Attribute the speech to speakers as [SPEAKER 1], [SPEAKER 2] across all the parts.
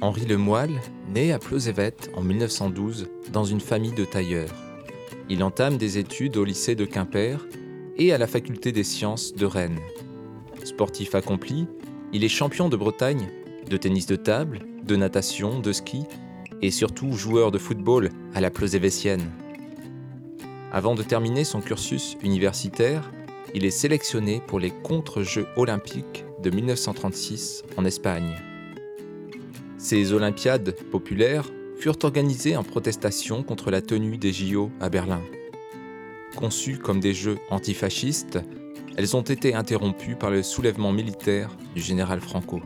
[SPEAKER 1] Henri Lemoyle naît à Plozévet en 1912 dans une famille de tailleurs. Il entame des études au lycée de Quimper et à la faculté des sciences de Rennes. Sportif accompli, il est champion de Bretagne de tennis de table, de natation, de ski et surtout joueur de football à la Plozévétienne. Avant de terminer son cursus universitaire, il est sélectionné pour les contre-jeux olympiques de 1936 en Espagne. Ces Olympiades populaires furent organisées en protestation contre la tenue des JO à Berlin. Conçues comme des jeux antifascistes, elles ont été interrompues par le soulèvement militaire du général Franco.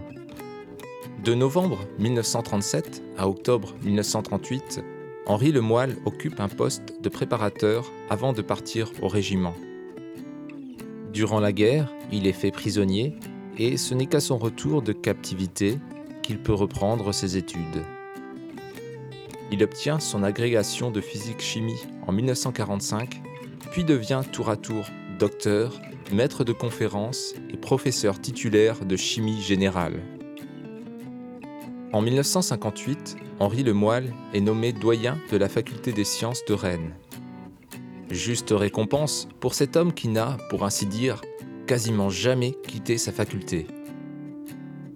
[SPEAKER 1] De novembre 1937 à octobre 1938, Henri Lemoyle occupe un poste de préparateur avant de partir au régiment. Durant la guerre, il est fait prisonnier et ce n'est qu'à son retour de captivité qu'il peut reprendre ses études. Il obtient son agrégation de physique-chimie en 1945, puis devient tour à tour docteur, maître de conférences et professeur titulaire de chimie générale. En 1958, Henri Lemoyle est nommé doyen de la faculté des sciences de Rennes. Juste récompense pour cet homme qui n'a, pour ainsi dire, quasiment jamais quitté sa faculté.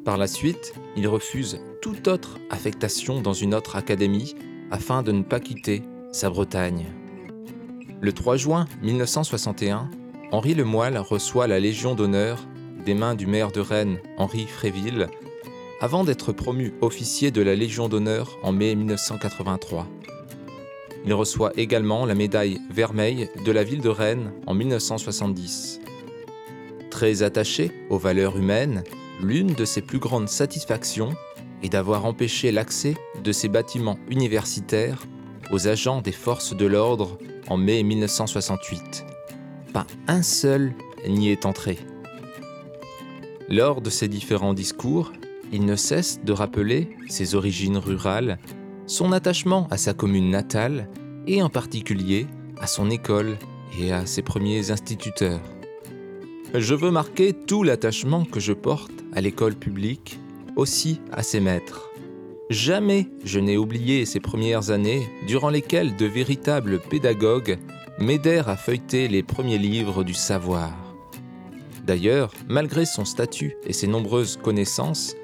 [SPEAKER 1] Par la suite, il refuse toute autre affectation dans une autre académie afin de ne pas quitter sa Bretagne. Le 3 juin 1961, Henri Lemoyle reçoit la Légion d'honneur des mains du maire de Rennes, Henri Fréville, avant d'être promu officier de la Légion d'honneur en mai 1983. Il reçoit également la médaille vermeille de la ville de Rennes en 1970. Très attaché aux valeurs humaines, l'une de ses plus grandes satisfactions est d'avoir empêché l'accès de ses bâtiments universitaires aux agents des forces de l'ordre en mai 1968. Pas un seul n'y est entré. Lors de ses différents discours, il ne cesse de rappeler ses origines rurales, son attachement à sa commune natale et en particulier à son école et à ses premiers instituteurs. Je veux marquer tout l'attachement que je porte à l'école publique, aussi à ses maîtres. Jamais je n'ai oublié ces premières années durant lesquelles de véritables pédagogues m'aidèrent à feuilleter les premiers livres du savoir. D'ailleurs, malgré son statut et ses nombreuses connaissances,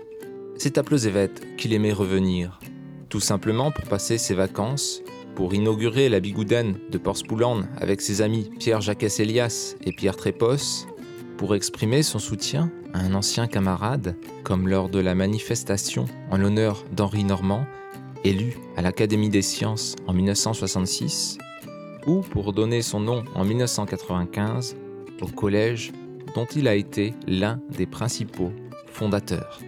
[SPEAKER 1] c'est à Plezévet qu'il aimait revenir, tout simplement pour passer ses vacances, pour inaugurer la bigoudaine de Porspoulan avec ses amis Pierre-Jacques Elias et Pierre Trépos, pour exprimer son soutien un ancien camarade, comme lors de la manifestation en l'honneur d'Henri Normand, élu à l'Académie des sciences en 1966, ou pour donner son nom en 1995 au collège dont il a été l'un des principaux fondateurs.